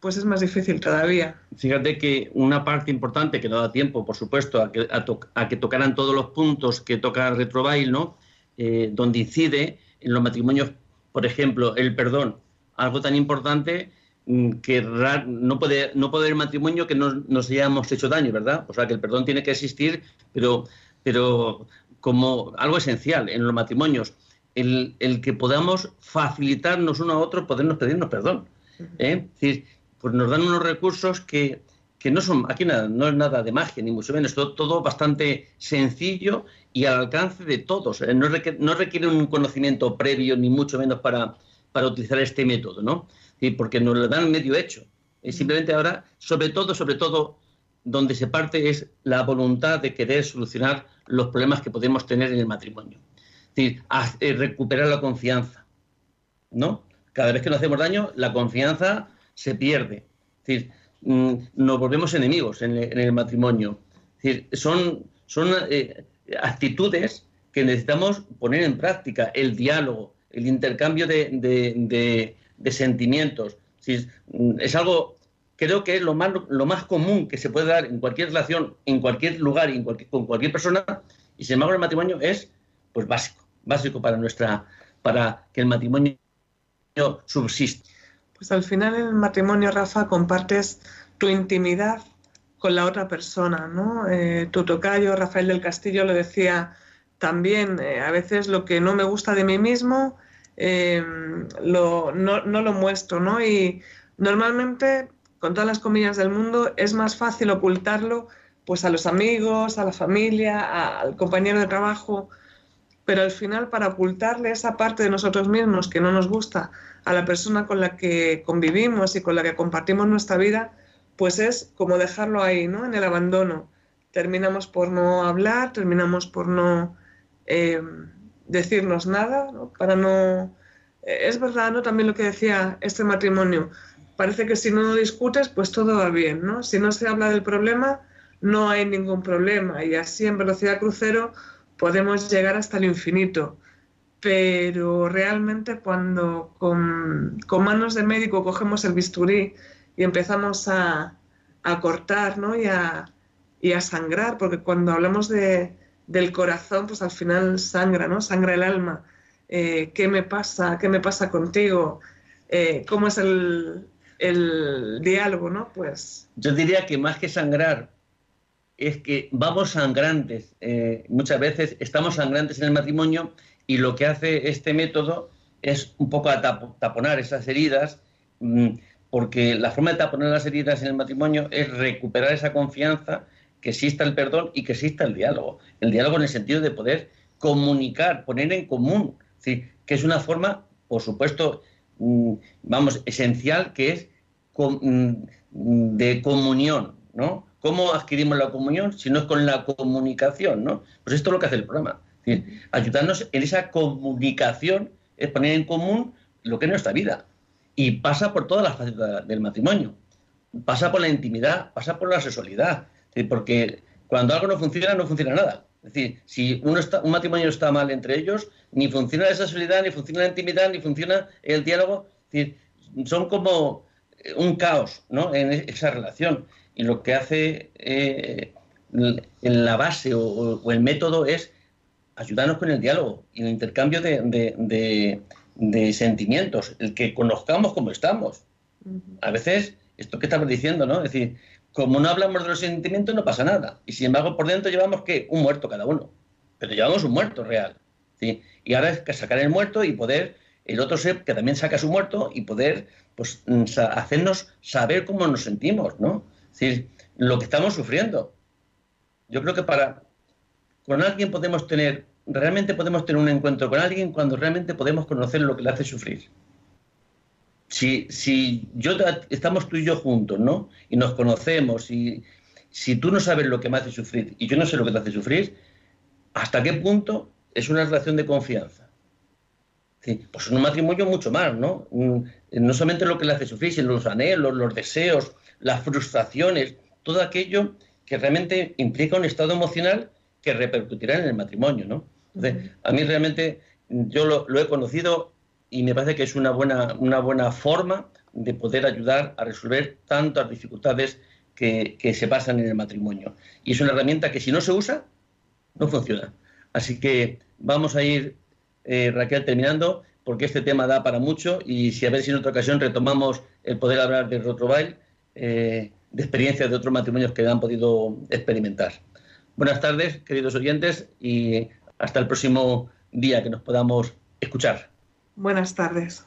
pues es más difícil todavía. Fíjate que una parte importante que no da tiempo, por supuesto, a que, a que tocaran todos los puntos que toca Retrobail, ¿no? Eh, donde incide en los matrimonios, por ejemplo, el perdón, algo tan importante Mm, que no puede, no haber matrimonio que no nos hayamos hecho daño, ¿verdad? O sea, que el perdón tiene que existir, pero, pero como algo esencial en los matrimonios, el, que podamos facilitarnos uno a otro, podernos pedirnos perdón. ¿eh? Es decir, pues nos dan unos recursos que, no son, aquí nada, no es nada de magia, ni mucho menos, todo, todo bastante sencillo y al alcance de todos. ¿eh? No, requiere, no requiere un conocimiento previo, ni mucho menos para, para utilizar este método, ¿no? porque nos lo dan medio hecho. Y simplemente ahora, sobre todo, sobre todo, donde se parte es la voluntad de querer solucionar los problemas que podemos tener en el matrimonio. Es decir, eh, recuperar la confianza. ¿No? Cada vez que nos hacemos daño, la confianza se pierde. Es decir, mm, nos volvemos enemigos en el, matrimonio. Es decir, son, son eh, actitudes que necesitamos poner en práctica, el diálogo, el intercambio de, sentimientos. Es, algo, creo que es lo más, lo más común que se puede dar en cualquier relación, en cualquier lugar y con cualquier persona, y sin embargo el matrimonio es pues básico, básico para nuestra, para que el matrimonio subsista. Pues al final en el matrimonio, Rafa, compartes tu intimidad con la otra persona, ¿no? Eh, tu tocayo, Rafael del Castillo, lo decía también, eh, a veces lo que no me gusta de mí mismo Em, lo, no, lo muestro, ¿no? Y normalmente, con todas las comillas del mundo, es más fácil ocultarlo pues a los amigos, a la familia, al compañero de trabajo, pero al final para ocultarle esa parte de nosotros mismos que no nos gusta a la persona con la que convivimos y con la que compartimos nuestra vida, pues es como dejarlo ahí, ¿no? En el abandono. Terminamos por no hablar, terminamos por no em, decirnos nada, para no... Eh, es verdad, ¿no? También lo que decía este matrimonio. Parece que si no discutes, pues todo va bien, ¿no? Si no se habla del problema, no hay ningún problema. Y así en velocidad crucero podemos llegar hasta el infinito. Pero realmente cuando con, manos de médico cogemos el bisturí y empezamos a, cortar ¿no? y, a, y a sangrar, porque cuando hablamos de, del corazón, pues al final sangra, ¿no? Sangra el alma. Eh, ¿Qué me pasa? ¿Qué me pasa contigo? Eh, ¿Cómo es el, diálogo, no? Pues... Yo diría que más que sangrar, es que vamos sangrantes. Eh, muchas veces estamos sangrantes en el matrimonio Y lo que hace este método es un poco taponar esas heridas, mm, porque la forma de taponar las heridas en el matrimonio es recuperar esa confianza, que exista el perdón y que exista el diálogo. El diálogo en el sentido de poder comunicar, poner en común, que es una forma, por supuesto, vamos, esencial, que es mm, de comunión, ¿no? ¿Cómo adquirimos la comunión si no es con la comunicación, ¿no? Pues esto es lo que hace el programa. ayudarnos en esa comunicación es poner en común lo que es nuestra vida. Y pasa por todas las facetas del matrimonio. Pasa por la intimidad, pasa por la sexualidad. Porque cuando algo no funciona, no funciona nada. Es decir, si uno está, un matrimonio está mal entre ellos, ni funciona la sexualidad, ni funciona la intimidad, ni funciona el diálogo. son como un caos ¿no? en esa relación. Y lo que hace eh, en la base o, el método es ayudarnos con el diálogo y el intercambio de, sentimientos, el que conozcamos cómo estamos. A veces, esto que estamos diciendo, ¿no? Es decir, como no hablamos de los sentimientos, no pasa nada. Y sin embargo, por dentro llevamos que un muerto cada uno. Pero llevamos un muerto real. Y ahora es sacar el muerto y poder, el otro ser que también saca su muerto y poder pues, mm, hacernos saber cómo nos sentimos, ¿no? Es lo que estamos sufriendo. Yo creo que para, con alguien podemos tener, realmente podemos tener un encuentro con alguien cuando realmente podemos conocer lo que le hace sufrir. Si, si yo estamos tú y yo juntos, ¿no? Y nos conocemos, y si tú no sabes lo que me hace sufrir y yo no sé lo que te hace sufrir, ¿hasta qué punto es una relación de confianza? Pues un matrimonio mucho más, ¿no? Mm, no solamente lo que le hace sufrir, sino los anhelos, los deseos, las frustraciones, todo aquello que realmente implica un estado emocional que repercutirá en el matrimonio, ¿no? Entonces, a mí realmente yo lo, he conocido y me parece que es una buena, una buena forma de poder ayudar a resolver tantas dificultades que, se pasan en el matrimonio. Y es una herramienta que si no se usa, no funciona. Así que vamos a ir, eh, Raquel, terminando, porque este tema da para mucho y si a ver si en otra ocasión retomamos el poder hablar de Rotrobail, eh, de experiencias de otros matrimonios que han podido experimentar. Buenas tardes, queridos oyentes, y hasta el próximo día que nos podamos escuchar. Buenas tardes.